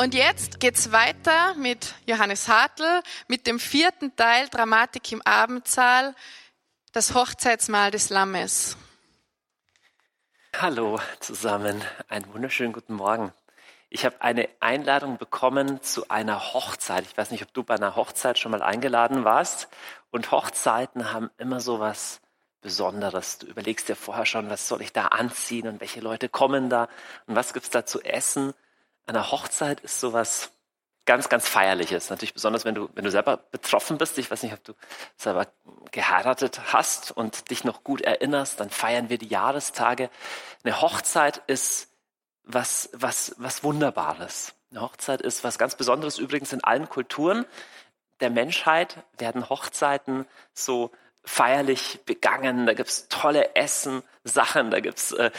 Und jetzt geht's weiter mit Johannes Hartl mit dem vierten Teil Dramatik im Abendsaal, das Hochzeitsmahl des Lammes. Hallo zusammen, einen wunderschönen guten Morgen. Ich habe eine Einladung bekommen zu einer Hochzeit. Ich weiß nicht, ob du bei einer Hochzeit schon mal eingeladen warst. Und Hochzeiten haben immer so was Besonderes. Du überlegst dir vorher schon, was soll ich da anziehen und welche Leute kommen da und was gibt's da zu essen eine Hochzeit ist sowas ganz, ganz Feierliches. Natürlich besonders, wenn du, wenn du selber betroffen bist. Ich weiß nicht, ob du selber geheiratet hast und dich noch gut erinnerst. Dann feiern wir die Jahrestage. Eine Hochzeit ist was, was, was Wunderbares. Eine Hochzeit ist was ganz Besonderes. Übrigens in allen Kulturen der Menschheit werden Hochzeiten so feierlich begangen. Da gibt's tolle Essen, Sachen, da gibt's äh,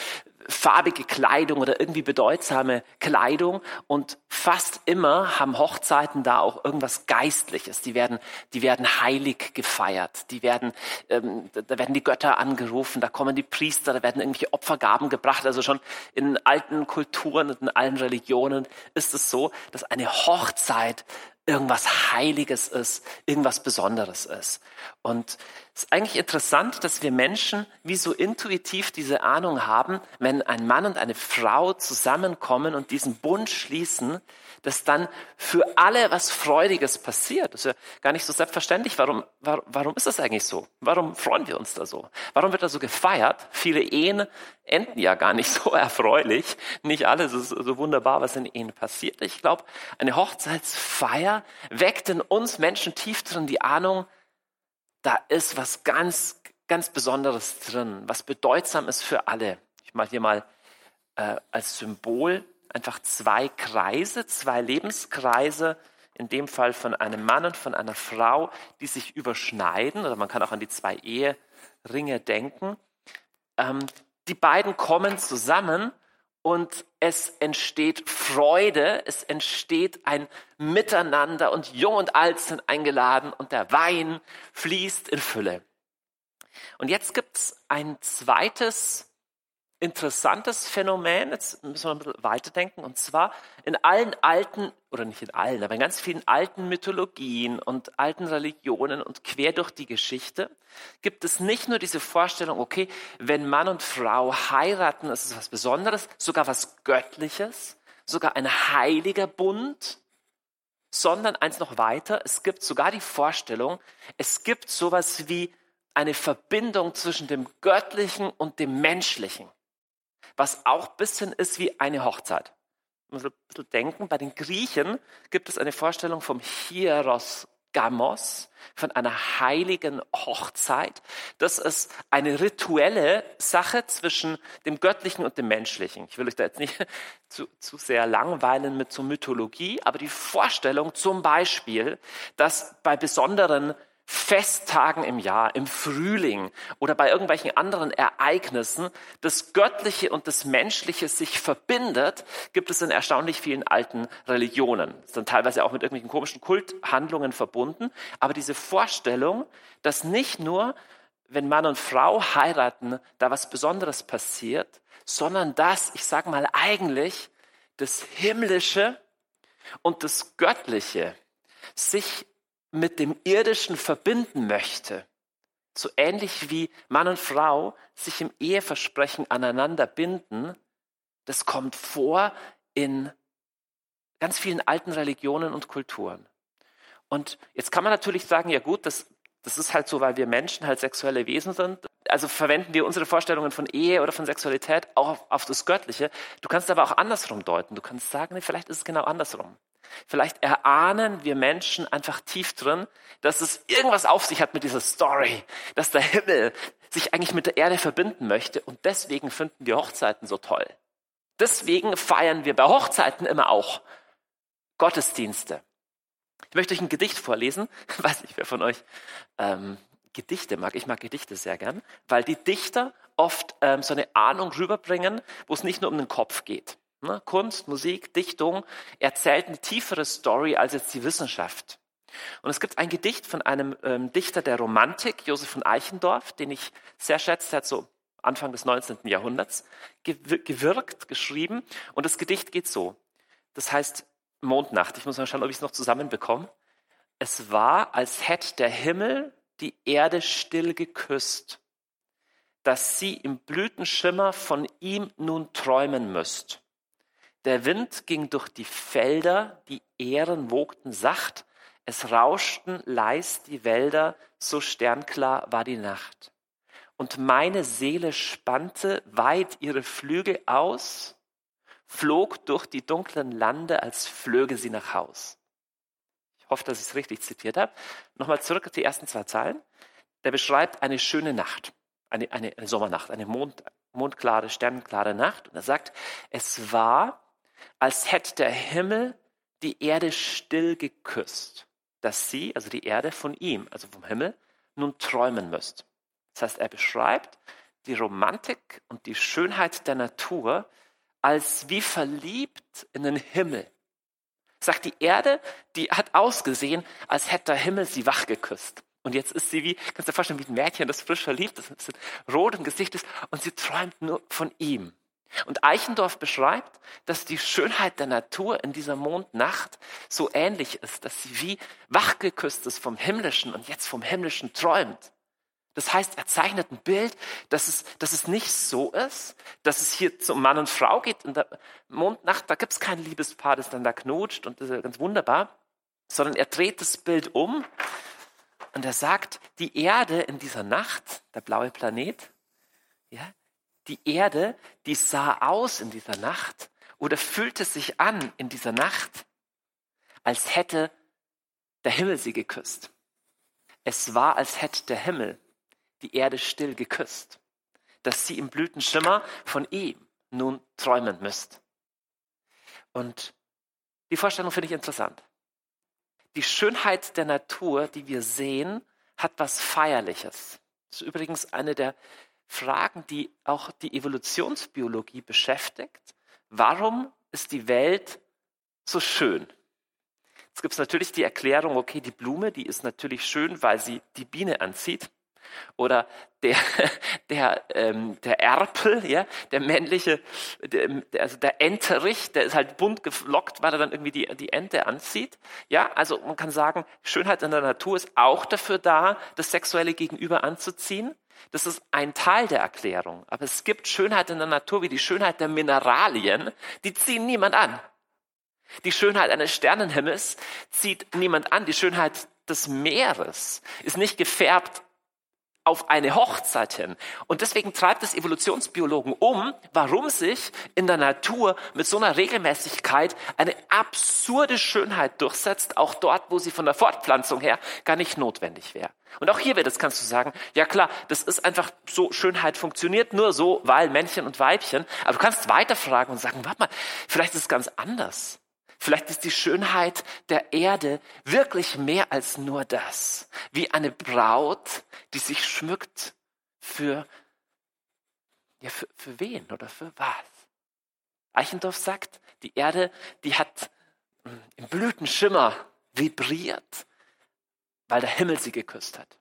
farbige Kleidung oder irgendwie bedeutsame Kleidung und fast immer haben Hochzeiten da auch irgendwas Geistliches. Die werden, die werden heilig gefeiert. Die werden, ähm, da werden die Götter angerufen, da kommen die Priester, da werden irgendwelche Opfergaben gebracht. Also schon in alten Kulturen und in allen Religionen ist es so, dass eine Hochzeit irgendwas Heiliges ist, irgendwas Besonderes ist. Und es ist eigentlich interessant, dass wir Menschen wie so intuitiv diese Ahnung haben, wenn ein Mann und eine Frau zusammenkommen und diesen Bund schließen, dass dann für alle was Freudiges passiert. Das ist ja gar nicht so selbstverständlich. Warum, warum, warum ist das eigentlich so? Warum freuen wir uns da so? Warum wird da so gefeiert? Viele Ehen enden ja gar nicht so erfreulich. Nicht alles ist so wunderbar, was in Ehen passiert. Ich glaube, eine Hochzeitsfeier weckt in uns Menschen tief drin die Ahnung, da ist was ganz, ganz Besonderes drin, was bedeutsam ist für alle. Ich mache hier mal äh, als Symbol einfach zwei Kreise, zwei Lebenskreise, in dem Fall von einem Mann und von einer Frau, die sich überschneiden, oder man kann auch an die zwei Eheringe denken. Ähm, die beiden kommen zusammen und es entsteht Freude, es entsteht ein Miteinander und Jung und Alt sind eingeladen und der Wein fließt in Fülle. Und jetzt gibt's ein zweites interessantes Phänomen, jetzt müssen wir ein bisschen weiterdenken, und zwar in allen alten, oder nicht in allen, aber in ganz vielen alten Mythologien und alten Religionen und quer durch die Geschichte gibt es nicht nur diese Vorstellung, okay, wenn Mann und Frau heiraten, ist es was Besonderes, sogar was Göttliches, sogar ein heiliger Bund, sondern eins noch weiter, es gibt sogar die Vorstellung, es gibt sowas wie eine Verbindung zwischen dem Göttlichen und dem Menschlichen was auch ein bisschen ist wie eine Hochzeit. Man muss ein bisschen denken, bei den Griechen gibt es eine Vorstellung vom Hieros Gamos, von einer heiligen Hochzeit. Das ist eine rituelle Sache zwischen dem Göttlichen und dem Menschlichen. Ich will euch da jetzt nicht zu, zu sehr langweilen mit so Mythologie, aber die Vorstellung zum Beispiel, dass bei besonderen Festtagen im Jahr, im Frühling oder bei irgendwelchen anderen Ereignissen das Göttliche und das Menschliche sich verbindet, gibt es in erstaunlich vielen alten Religionen. Das ist dann teilweise auch mit irgendwelchen komischen Kulthandlungen verbunden. Aber diese Vorstellung, dass nicht nur, wenn Mann und Frau heiraten, da was Besonderes passiert, sondern dass, ich sage mal eigentlich, das Himmlische und das Göttliche sich mit dem Irdischen verbinden möchte, so ähnlich wie Mann und Frau sich im Eheversprechen aneinander binden, das kommt vor in ganz vielen alten Religionen und Kulturen. Und jetzt kann man natürlich sagen, ja gut, das, das ist halt so, weil wir Menschen halt sexuelle Wesen sind. Also verwenden wir unsere Vorstellungen von Ehe oder von Sexualität auch auf, auf das Göttliche. Du kannst aber auch andersrum deuten. Du kannst sagen, nee, vielleicht ist es genau andersrum. Vielleicht erahnen wir Menschen einfach tief drin, dass es irgendwas auf sich hat mit dieser Story, dass der Himmel sich eigentlich mit der Erde verbinden möchte und deswegen finden wir Hochzeiten so toll. Deswegen feiern wir bei Hochzeiten immer auch Gottesdienste. Ich möchte euch ein Gedicht vorlesen. Ich weiß nicht, wer von euch ähm, Gedichte mag. Ich mag Gedichte sehr gern, weil die Dichter oft ähm, so eine Ahnung rüberbringen, wo es nicht nur um den Kopf geht. Ne? Kunst, Musik, Dichtung erzählt eine tiefere Story als jetzt die Wissenschaft. Und es gibt ein Gedicht von einem ähm, Dichter der Romantik, Josef von Eichendorff, den ich sehr schätze, hat so Anfang des 19. Jahrhunderts gewirkt, geschrieben. Und das Gedicht geht so. Das heißt, Mondnacht. Ich muss mal schauen, ob ich es noch zusammenbekomme. Es war, als hätte der Himmel die Erde still geküsst, dass sie im Blütenschimmer von ihm nun träumen müsst. Der Wind ging durch die Felder, die Ähren wogten sacht, es rauschten leis die Wälder, so sternklar war die Nacht. Und meine Seele spannte weit ihre Flügel aus, flog durch die dunklen Lande, als flöge sie nach Haus. Ich hoffe, dass ich es richtig zitiert habe. Nochmal zurück auf die ersten zwei Zeilen. Der beschreibt eine schöne Nacht, eine, eine, Sommernacht, eine Mond, mondklare, sternenklare Nacht. Und er sagt, es war als hätte der Himmel die Erde still geküsst, dass sie, also die Erde von ihm, also vom Himmel, nun träumen müsst. Das heißt, er beschreibt die Romantik und die Schönheit der Natur als wie verliebt in den Himmel. Sagt die Erde, die hat ausgesehen, als hätte der Himmel sie wach geküsst. Und jetzt ist sie wie, kannst du dir vorstellen, wie ein Mädchen, das frisch verliebt ist, ein bisschen rot im Gesicht ist und sie träumt nur von ihm. Und Eichendorff beschreibt, dass die Schönheit der Natur in dieser Mondnacht so ähnlich ist, dass sie wie wachgeküsst ist vom Himmlischen und jetzt vom Himmlischen träumt. Das heißt, er zeichnet ein Bild, dass es, dass es nicht so ist, dass es hier zum Mann und Frau geht. In der Mondnacht, da gibt es kein Liebespaar, das dann da knutscht und das ist ganz wunderbar, sondern er dreht das Bild um und er sagt, die Erde in dieser Nacht, der blaue Planet, ja, die Erde, die sah aus in dieser Nacht oder fühlte sich an in dieser Nacht, als hätte der Himmel sie geküsst. Es war, als hätte der Himmel die Erde still geküsst, dass sie im Blütenschimmer von ihm nun träumen müsst. Und die Vorstellung finde ich interessant. Die Schönheit der Natur, die wir sehen, hat was Feierliches. Das ist übrigens eine der Fragen, die auch die Evolutionsbiologie beschäftigt. Warum ist die Welt so schön? Jetzt gibt es natürlich die Erklärung, okay, die Blume, die ist natürlich schön, weil sie die Biene anzieht. Oder der, der, ähm, der Erpel, ja, der männliche, der, also der Enterich, der ist halt bunt geflockt, weil er dann irgendwie die, die Ente anzieht. Ja, also man kann sagen, Schönheit in der Natur ist auch dafür da, das sexuelle Gegenüber anzuziehen. Das ist ein Teil der Erklärung. Aber es gibt Schönheit in der Natur wie die Schönheit der Mineralien, die ziehen niemand an. Die Schönheit eines Sternenhimmels zieht niemand an. Die Schönheit des Meeres ist nicht gefärbt auf eine Hochzeit hin. Und deswegen treibt es Evolutionsbiologen um, warum sich in der Natur mit so einer Regelmäßigkeit eine absurde Schönheit durchsetzt, auch dort, wo sie von der Fortpflanzung her gar nicht notwendig wäre. Und auch hier wird es, kannst du sagen, ja klar, das ist einfach so, Schönheit funktioniert nur so, weil Männchen und Weibchen. Aber du kannst weiterfragen und sagen, warte mal, vielleicht ist es ganz anders. Vielleicht ist die Schönheit der Erde wirklich mehr als nur das. Wie eine Braut, die sich schmückt für, ja, für, für wen oder für was? Eichendorff sagt, die Erde, die hat hm, im Blütenschimmer vibriert, weil der Himmel sie geküsst hat.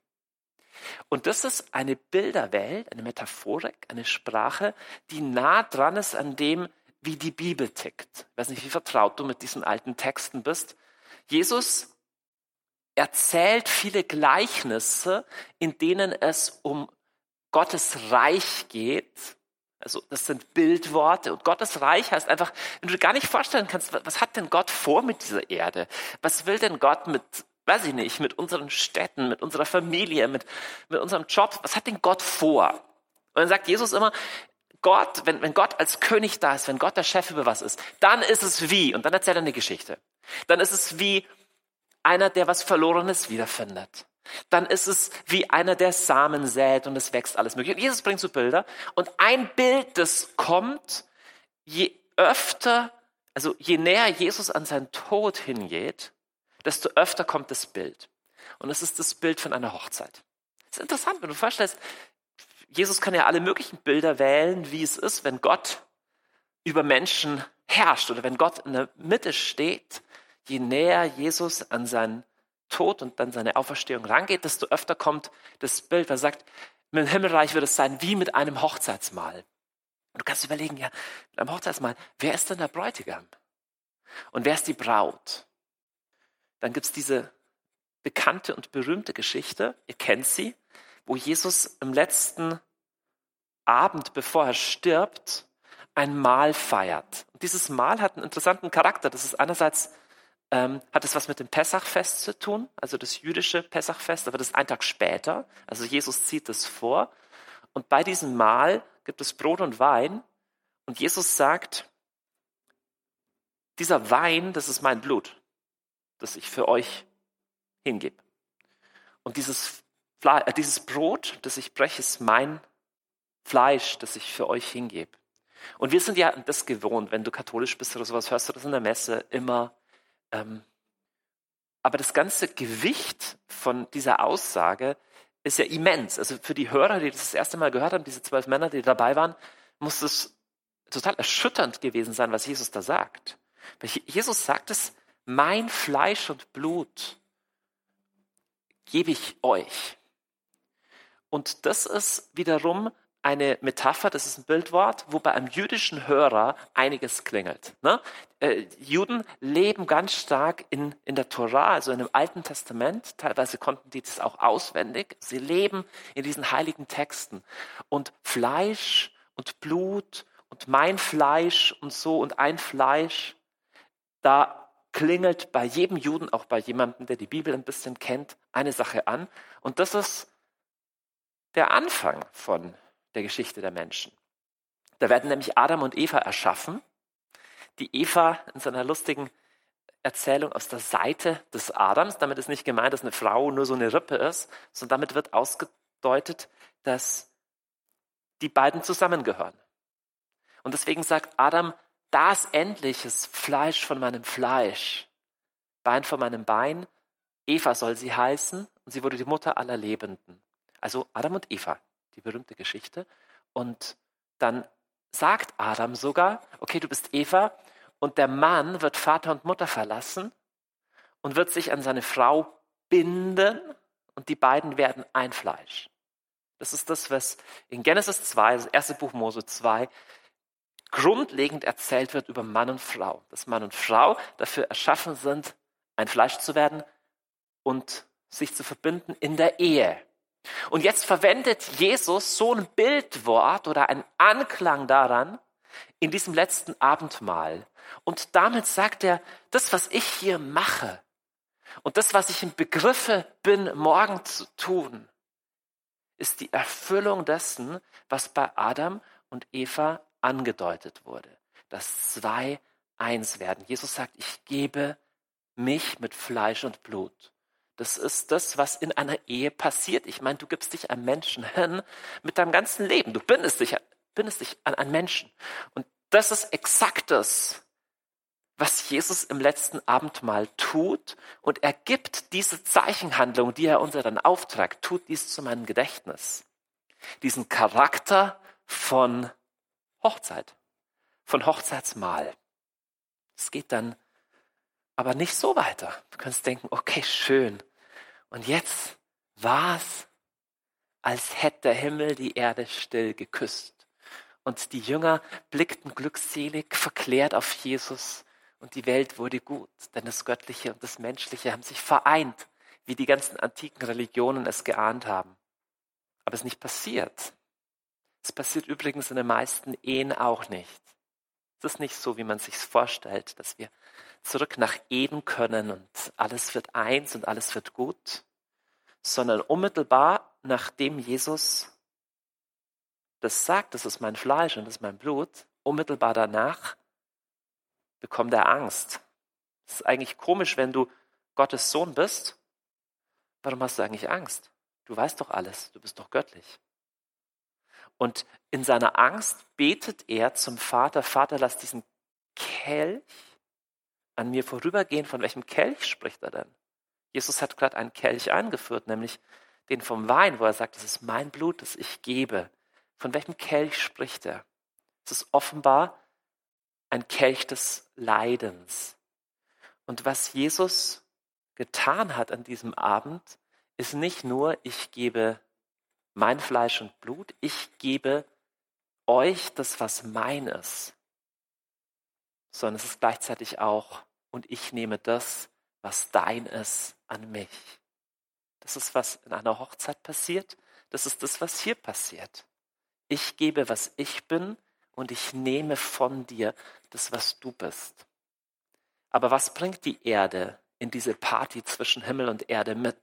Und das ist eine Bilderwelt, eine Metaphorik, eine Sprache, die nah dran ist an dem, wie die Bibel tickt. Ich weiß nicht, wie vertraut du mit diesen alten Texten bist. Jesus erzählt viele Gleichnisse, in denen es um Gottes Reich geht. Also das sind Bildworte und Gottes Reich heißt einfach, wenn du dir gar nicht vorstellen kannst, was hat denn Gott vor mit dieser Erde? Was will denn Gott mit, weiß ich nicht, mit unseren Städten, mit unserer Familie, mit, mit unserem Job? Was hat denn Gott vor? Und dann sagt Jesus immer, Gott, wenn, wenn Gott als König da ist, wenn Gott der Chef über was ist, dann ist es wie, und dann erzählt er eine Geschichte. Dann ist es wie einer, der was Verlorenes wiederfindet. Dann ist es wie einer, der Samen sät und es wächst alles mögliche. Jesus bringt so Bilder. Und ein Bild, das kommt, je öfter, also je näher Jesus an seinen Tod hingeht, desto öfter kommt das Bild. Und es ist das Bild von einer Hochzeit. Das ist interessant, wenn du vorstellst, Jesus kann ja alle möglichen Bilder wählen, wie es ist, wenn Gott über Menschen herrscht oder wenn Gott in der Mitte steht. Je näher Jesus an seinen Tod und dann seine Auferstehung rangeht, desto öfter kommt das Bild, was sagt, mit dem Himmelreich wird es sein wie mit einem Hochzeitsmahl. Und du kannst überlegen, ja, mit einem Hochzeitsmahl, wer ist denn der Bräutigam? Und wer ist die Braut? Dann gibt es diese bekannte und berühmte Geschichte, ihr kennt sie, wo Jesus im letzten Abend, bevor er stirbt, ein Mahl feiert. Und dieses Mahl hat einen interessanten Charakter. Das ist einerseits ähm, hat es was mit dem Pessachfest zu tun, also das jüdische Pessachfest, aber das ist ein Tag später. Also Jesus zieht es vor. Und bei diesem Mahl gibt es Brot und Wein. Und Jesus sagt, dieser Wein, das ist mein Blut, das ich für euch hingebe. Und dieses, dieses Brot, das ich breche, ist mein Fleisch, das ich für euch hingebe. Und wir sind ja das gewohnt, wenn du katholisch bist oder sowas, hörst du das in der Messe immer. Ähm, aber das ganze Gewicht von dieser Aussage ist ja immens. Also für die Hörer, die das, das erste Mal gehört haben, diese zwölf Männer, die dabei waren, muss es total erschütternd gewesen sein, was Jesus da sagt. Jesus sagt es, mein Fleisch und Blut gebe ich euch. Und das ist wiederum eine Metapher, das ist ein Bildwort, wo bei einem jüdischen Hörer einiges klingelt. Ne? Äh, Juden leben ganz stark in, in der Torah, also in dem Alten Testament. Teilweise konnten die das auch auswendig. Sie leben in diesen heiligen Texten. Und Fleisch und Blut und mein Fleisch und so und ein Fleisch, da klingelt bei jedem Juden, auch bei jemandem, der die Bibel ein bisschen kennt, eine Sache an. Und das ist der Anfang von der Geschichte der Menschen. Da werden nämlich Adam und Eva erschaffen. Die Eva in seiner lustigen Erzählung aus der Seite des Adams. Damit ist nicht gemeint, dass eine Frau nur so eine Rippe ist, sondern damit wird ausgedeutet, dass die beiden zusammengehören. Und deswegen sagt Adam, das endlich ist Fleisch von meinem Fleisch, Bein von meinem Bein. Eva soll sie heißen und sie wurde die Mutter aller Lebenden. Also Adam und Eva, die berühmte Geschichte. Und dann sagt Adam sogar, okay, du bist Eva und der Mann wird Vater und Mutter verlassen und wird sich an seine Frau binden und die beiden werden ein Fleisch. Das ist das, was in Genesis 2, das erste Buch Mose 2, grundlegend erzählt wird über Mann und Frau. Dass Mann und Frau dafür erschaffen sind, ein Fleisch zu werden und sich zu verbinden in der Ehe. Und jetzt verwendet Jesus so ein Bildwort oder einen Anklang daran in diesem letzten Abendmahl. Und damit sagt er, das, was ich hier mache und das, was ich im Begriffe bin, morgen zu tun, ist die Erfüllung dessen, was bei Adam und Eva angedeutet wurde. Dass zwei eins werden. Jesus sagt, ich gebe mich mit Fleisch und Blut. Das ist das, was in einer Ehe passiert. Ich meine, du gibst dich einem Menschen hin mit deinem ganzen Leben. Du bindest dich, bindest dich an einen Menschen. Und das ist exakt das, was Jesus im letzten Abendmahl tut. Und er gibt diese Zeichenhandlung, die er uns dann auftragt, tut dies zu meinem Gedächtnis. Diesen Charakter von Hochzeit, von Hochzeitsmahl. Es geht dann aber nicht so weiter. Du kannst denken, okay, schön. Und jetzt war es, als hätte der Himmel die Erde still geküsst. Und die Jünger blickten glückselig, verklärt auf Jesus und die Welt wurde gut, denn das Göttliche und das Menschliche haben sich vereint, wie die ganzen antiken Religionen es geahnt haben. Aber es ist nicht passiert. Es passiert übrigens in den meisten Ehen auch nicht. Es ist nicht so, wie man sich vorstellt, dass wir zurück nach Eden können und alles wird eins und alles wird gut, sondern unmittelbar nachdem Jesus das sagt, das ist mein Fleisch und das ist mein Blut, unmittelbar danach bekommt er Angst. Es ist eigentlich komisch, wenn du Gottes Sohn bist. Warum hast du eigentlich Angst? Du weißt doch alles, du bist doch göttlich. Und in seiner Angst betet er zum Vater, Vater, lass diesen Kelch an mir vorübergehen. Von welchem Kelch spricht er denn? Jesus hat gerade einen Kelch eingeführt, nämlich den vom Wein, wo er sagt, das ist mein Blut, das ich gebe. Von welchem Kelch spricht er? Es ist offenbar ein Kelch des Leidens. Und was Jesus getan hat an diesem Abend, ist nicht nur, ich gebe mein Fleisch und Blut, ich gebe euch das, was mein ist. sondern es ist gleichzeitig auch, und ich nehme das, was dein ist, an mich. Das ist, was in einer Hochzeit passiert. Das ist das, was hier passiert. Ich gebe, was ich bin, und ich nehme von dir das, was du bist. Aber was bringt die Erde in diese Party zwischen Himmel und Erde mit?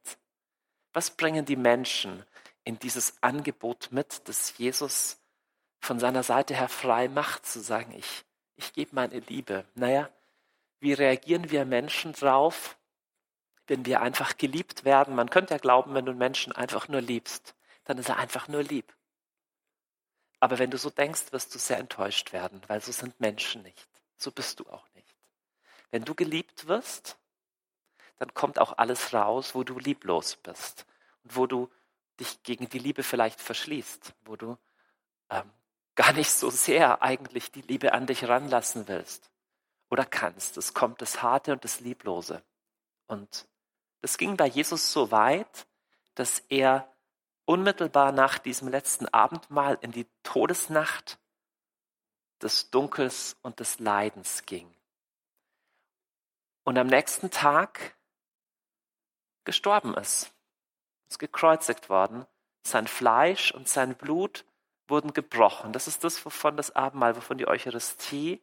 Was bringen die Menschen in dieses Angebot mit, das Jesus von seiner Seite her frei macht, zu sagen, ich, ich gebe meine Liebe. Naja, wie reagieren wir Menschen drauf, wenn wir einfach geliebt werden? Man könnte ja glauben, wenn du einen Menschen einfach nur liebst, dann ist er einfach nur lieb. Aber wenn du so denkst, wirst du sehr enttäuscht werden, weil so sind Menschen nicht. So bist du auch nicht. Wenn du geliebt wirst, dann kommt auch alles raus, wo du lieblos bist und wo du dich gegen die Liebe vielleicht verschließt, wo du ähm, gar nicht so sehr eigentlich die Liebe an dich ranlassen willst oder kannst. Es kommt das Harte und das Lieblose. Und das ging bei Jesus so weit, dass er unmittelbar nach diesem letzten Abendmahl in die Todesnacht des Dunkels und des Leidens ging. Und am nächsten Tag gestorben ist, ist gekreuzigt worden. Sein Fleisch und sein Blut wurden gebrochen. Das ist das, wovon das Abendmahl, wovon die Eucharistie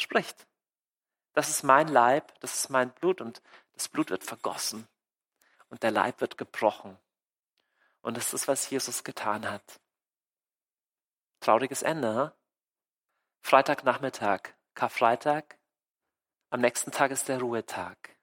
spricht. Das ist mein Leib, das ist mein Blut und das Blut wird vergossen und der Leib wird gebrochen. Und das ist, was Jesus getan hat. Trauriges Ende. Freitagnachmittag, Karfreitag. Am nächsten Tag ist der Ruhetag.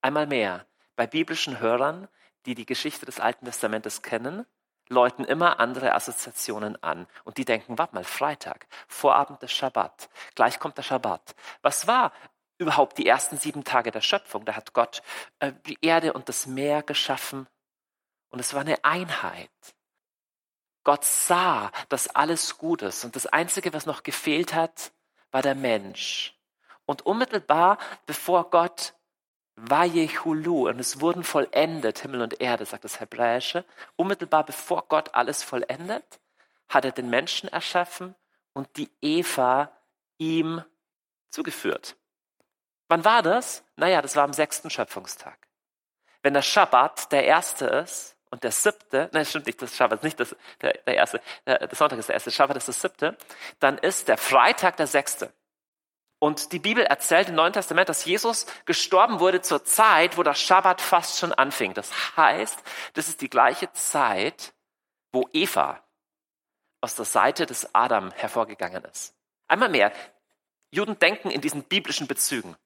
Einmal mehr, bei biblischen Hörern, die die Geschichte des Alten Testamentes kennen, läuten immer andere Assoziationen an. Und die denken, warte mal, Freitag, Vorabend des Schabbat, gleich kommt der Schabbat. Was war überhaupt die ersten sieben Tage der Schöpfung? Da hat Gott äh, die Erde und das Meer geschaffen und es war eine Einheit. Gott sah, dass alles gut ist. Und das Einzige, was noch gefehlt hat, war der Mensch. Und unmittelbar bevor Gott Vayehulu, und es wurden vollendet, Himmel und Erde, sagt das Hebräische, unmittelbar bevor Gott alles vollendet, hat er den Menschen erschaffen und die Eva ihm zugeführt. Wann war das? Naja, das war am sechsten Schöpfungstag. Wenn der Schabbat der erste ist, und der siebte, nein, stimmt nicht, das Schabbat ist nicht das, der, der erste, der, der Sonntag ist der erste, Schabbat ist das siebte, dann ist der Freitag der sechste. Und die Bibel erzählt im Neuen Testament, dass Jesus gestorben wurde zur Zeit, wo der Schabbat fast schon anfing. Das heißt, das ist die gleiche Zeit, wo Eva aus der Seite des Adam hervorgegangen ist. Einmal mehr, Juden denken in diesen biblischen Bezügen.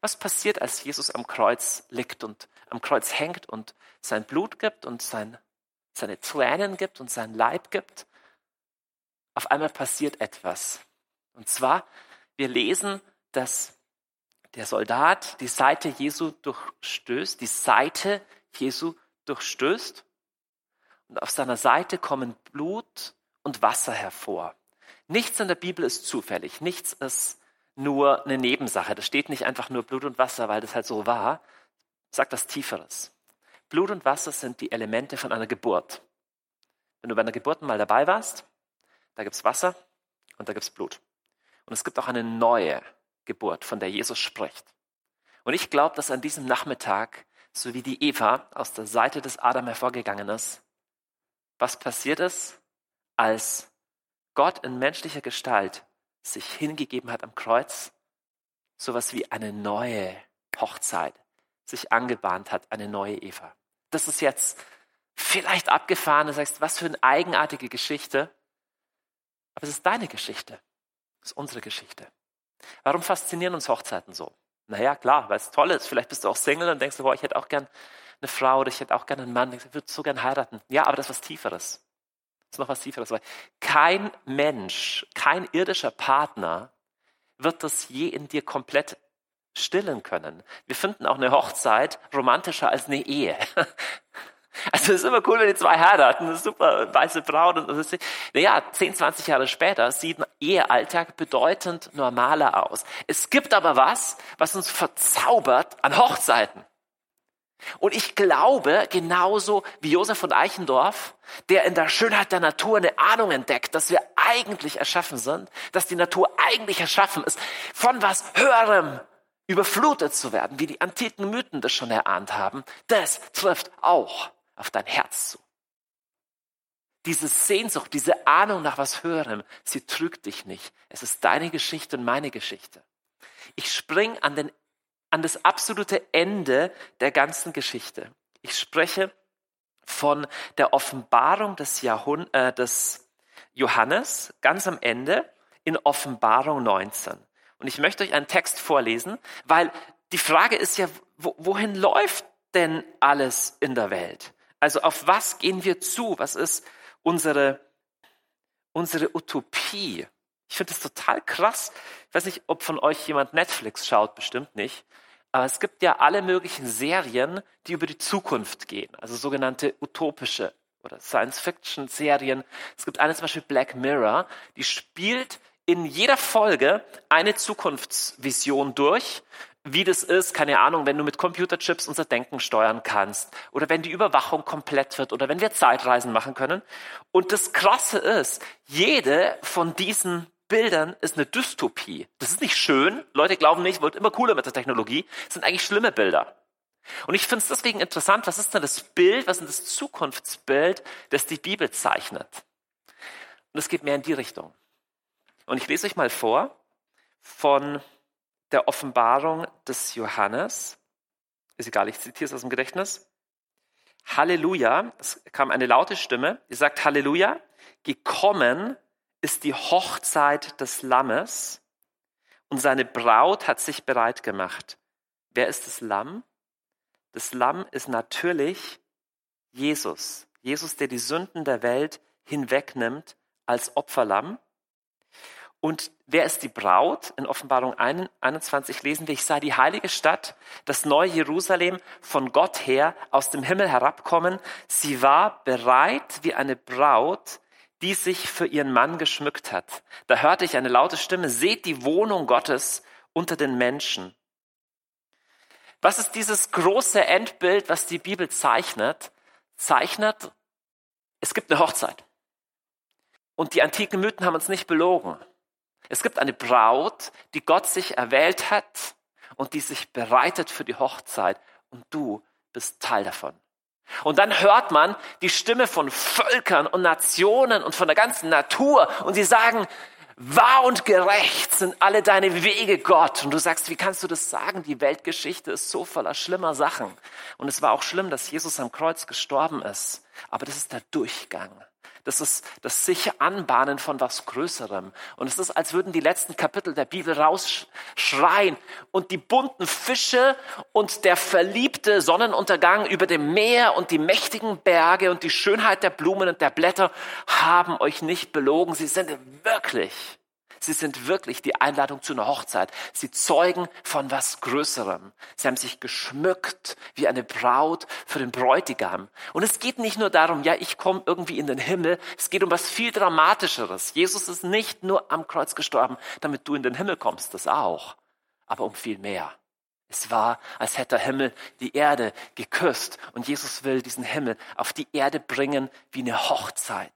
Was passiert, als Jesus am Kreuz liegt und am Kreuz hängt und sein Blut gibt und sein, seine Tränen gibt und sein Leib gibt? Auf einmal passiert etwas. Und zwar, wir lesen, dass der Soldat die Seite Jesu durchstößt, die Seite Jesu durchstößt und auf seiner Seite kommen Blut und Wasser hervor. Nichts in der Bibel ist zufällig, nichts ist nur eine Nebensache. Das steht nicht einfach nur Blut und Wasser, weil das halt so war. Sagt das Tieferes. Blut und Wasser sind die Elemente von einer Geburt. Wenn du bei einer Geburt mal dabei warst, da gibt's Wasser und da gibt's Blut. Und es gibt auch eine neue Geburt, von der Jesus spricht. Und ich glaube, dass an diesem Nachmittag, so wie die Eva aus der Seite des Adam hervorgegangen ist, was passiert ist, als Gott in menschlicher Gestalt sich hingegeben hat am Kreuz, sowas wie eine neue Hochzeit sich angebahnt hat, eine neue Eva. Das ist jetzt vielleicht abgefahren, du sagst, was für eine eigenartige Geschichte. Aber es ist deine Geschichte. Es ist unsere Geschichte. Warum faszinieren uns Hochzeiten so? Naja, klar, weil es toll ist. Vielleicht bist du auch Single und denkst, boah, ich hätte auch gern eine Frau oder ich hätte auch gern einen Mann. Ich würde so gern heiraten. Ja, aber das ist was Tieferes ist noch was Tieferes. Weil kein Mensch, kein irdischer Partner wird das je in dir komplett stillen können. Wir finden auch eine Hochzeit romantischer als eine Ehe. Also es ist immer cool, wenn die zwei heiraten, das ist super, weiße Braut. Und ist, naja, 10, 20 Jahre später sieht ein Ehealltag bedeutend normaler aus. Es gibt aber was, was uns verzaubert an Hochzeiten. Und ich glaube, genauso wie Josef von Eichendorff, der in der Schönheit der Natur eine Ahnung entdeckt, dass wir eigentlich erschaffen sind, dass die Natur eigentlich erschaffen ist, von was Höherem überflutet zu werden, wie die antiken Mythen das schon erahnt haben, das trifft auch auf dein Herz zu. Diese Sehnsucht, diese Ahnung nach was Höherem, sie trügt dich nicht. Es ist deine Geschichte und meine Geschichte. Ich spring an, an das absolute Ende der ganzen Geschichte. Ich spreche von der Offenbarung des, Jahrhund äh, des Johannes ganz am Ende in Offenbarung 19. Und ich möchte euch einen Text vorlesen, weil die Frage ist ja, wohin läuft denn alles in der Welt? Also auf was gehen wir zu? Was ist unsere, unsere Utopie? Ich finde das total krass. Ich weiß nicht, ob von euch jemand Netflix schaut, bestimmt nicht. Aber es gibt ja alle möglichen Serien, die über die Zukunft gehen, also sogenannte utopische oder Science-Fiction-Serien. Es gibt eine zum Beispiel Black Mirror, die spielt in jeder Folge eine Zukunftsvision durch wie das ist, keine Ahnung, wenn du mit Computerchips unser Denken steuern kannst oder wenn die Überwachung komplett wird oder wenn wir Zeitreisen machen können. Und das Krasse ist, jede von diesen Bildern ist eine Dystopie. Das ist nicht schön. Leute glauben nicht, wird immer cooler mit der Technologie. Das sind eigentlich schlimme Bilder. Und ich finde es deswegen interessant, was ist denn das Bild, was ist denn das Zukunftsbild, das die Bibel zeichnet? Und es geht mehr in die Richtung. Und ich lese euch mal vor von der Offenbarung des Johannes. Ist egal, ich zitiere es aus dem Gedächtnis. Halleluja, es kam eine laute Stimme, die sagt Halleluja, gekommen ist die Hochzeit des Lammes und seine Braut hat sich bereit gemacht. Wer ist das Lamm? Das Lamm ist natürlich Jesus. Jesus, der die Sünden der Welt hinwegnimmt als Opferlamm. Und wer ist die Braut? In Offenbarung 21 lesen wir, ich sah die heilige Stadt, das neue Jerusalem von Gott her aus dem Himmel herabkommen. Sie war bereit wie eine Braut, die sich für ihren Mann geschmückt hat. Da hörte ich eine laute Stimme, seht die Wohnung Gottes unter den Menschen. Was ist dieses große Endbild, was die Bibel zeichnet? Zeichnet, es gibt eine Hochzeit. Und die antiken Mythen haben uns nicht belogen. Es gibt eine Braut, die Gott sich erwählt hat und die sich bereitet für die Hochzeit und du bist Teil davon. Und dann hört man die Stimme von Völkern und Nationen und von der ganzen Natur und sie sagen, wahr und gerecht sind alle deine Wege, Gott. Und du sagst, wie kannst du das sagen? Die Weltgeschichte ist so voller schlimmer Sachen. Und es war auch schlimm, dass Jesus am Kreuz gestorben ist. Aber das ist der Durchgang. Das ist das sich Anbahnen von was Größerem. Und es ist, als würden die letzten Kapitel der Bibel rausschreien und die bunten Fische und der verliebte Sonnenuntergang über dem Meer und die mächtigen Berge und die Schönheit der Blumen und der Blätter haben euch nicht belogen. Sie sind wirklich Sie sind wirklich die Einladung zu einer Hochzeit. Sie zeugen von was Größerem. Sie haben sich geschmückt wie eine Braut für den Bräutigam. Und es geht nicht nur darum, ja, ich komme irgendwie in den Himmel. Es geht um was viel Dramatischeres. Jesus ist nicht nur am Kreuz gestorben, damit du in den Himmel kommst, das auch, aber um viel mehr. Es war, als hätte der Himmel die Erde geküsst und Jesus will diesen Himmel auf die Erde bringen wie eine Hochzeit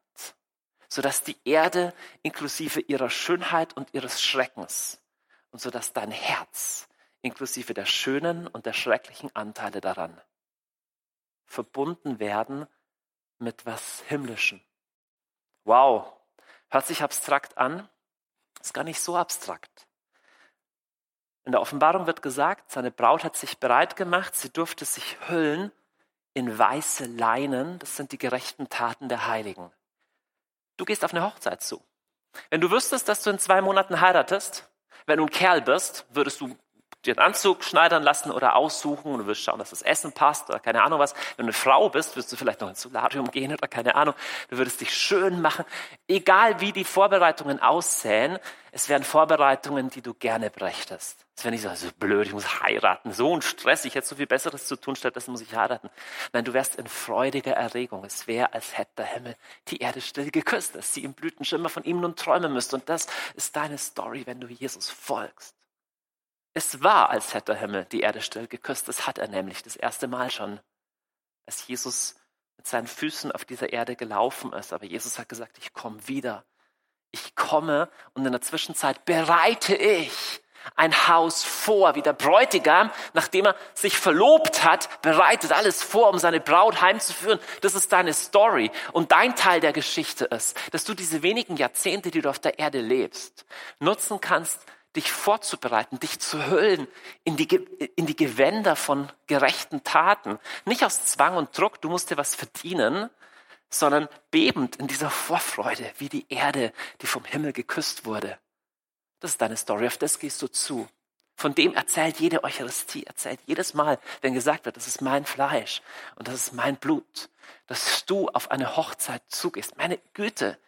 sodass die Erde inklusive ihrer Schönheit und ihres Schreckens und sodass dein Herz inklusive der schönen und der schrecklichen Anteile daran verbunden werden mit was Himmlischem. Wow, hört sich abstrakt an, ist gar nicht so abstrakt. In der Offenbarung wird gesagt, seine Braut hat sich bereit gemacht, sie durfte sich hüllen in weiße Leinen, das sind die gerechten Taten der Heiligen. Du gehst auf eine Hochzeit zu. Wenn du wüsstest, dass du in zwei Monaten heiratest, wenn du ein Kerl bist, würdest du dir einen Anzug schneidern lassen oder aussuchen und du wirst schauen, dass das Essen passt oder keine Ahnung was. Wenn du eine Frau bist, wirst du vielleicht noch ins Solarium gehen oder keine Ahnung. Du würdest dich schön machen. Egal wie die Vorbereitungen aussehen, es wären Vorbereitungen, die du gerne brächtest. Es wäre nicht so, also blöd, ich muss heiraten, so ein Stress, ich hätte so viel Besseres zu tun, stattdessen muss ich heiraten. Nein, du wärst in freudiger Erregung. Es wäre, als hätte der Himmel die Erde still geküsst, dass sie im Blütenschimmer von ihm nun träumen müsste. Und das ist deine Story, wenn du Jesus folgst. Es war, als hätte der Himmel die Erde still geküsst. Das hat er nämlich das erste Mal schon, als Jesus mit seinen Füßen auf dieser Erde gelaufen ist. Aber Jesus hat gesagt, ich komme wieder. Ich komme und in der Zwischenzeit bereite ich ein Haus vor, wie der Bräutigam, nachdem er sich verlobt hat, bereitet alles vor, um seine Braut heimzuführen. Das ist deine Story. Und dein Teil der Geschichte ist, dass du diese wenigen Jahrzehnte, die du auf der Erde lebst, nutzen kannst, dich vorzubereiten, dich zu hüllen in die, in die Gewänder von gerechten Taten. Nicht aus Zwang und Druck, du musst dir was verdienen, sondern bebend in dieser Vorfreude, wie die Erde, die vom Himmel geküsst wurde. Das ist deine Story, auf das gehst du zu. Von dem erzählt jede Eucharistie, erzählt jedes Mal, wenn gesagt wird, das ist mein Fleisch und das ist mein Blut, dass du auf eine Hochzeit zugehst. Meine Güte,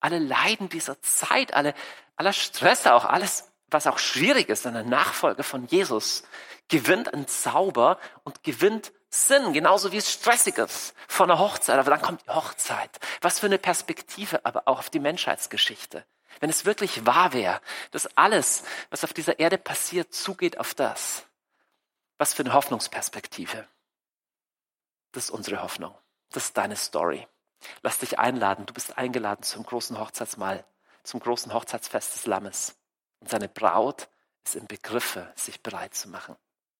alle Leiden dieser Zeit, alle, aller Stress auch, alles, was auch schwierig ist in der Nachfolge von Jesus, gewinnt einen Zauber und gewinnt Sinn, genauso wie es stressig ist von der Hochzeit. Aber dann kommt die Hochzeit. Was für eine Perspektive aber auch auf die Menschheitsgeschichte. Wenn es wirklich wahr wäre, dass alles, was auf dieser Erde passiert, zugeht auf das. Was für eine Hoffnungsperspektive. Das ist unsere Hoffnung. Das ist deine Story. Lass dich einladen. Du bist eingeladen zum großen Hochzeitsmahl, zum großen Hochzeitsfest des Lammes. Und seine Braut ist im Begriffe, sich bereit zu machen.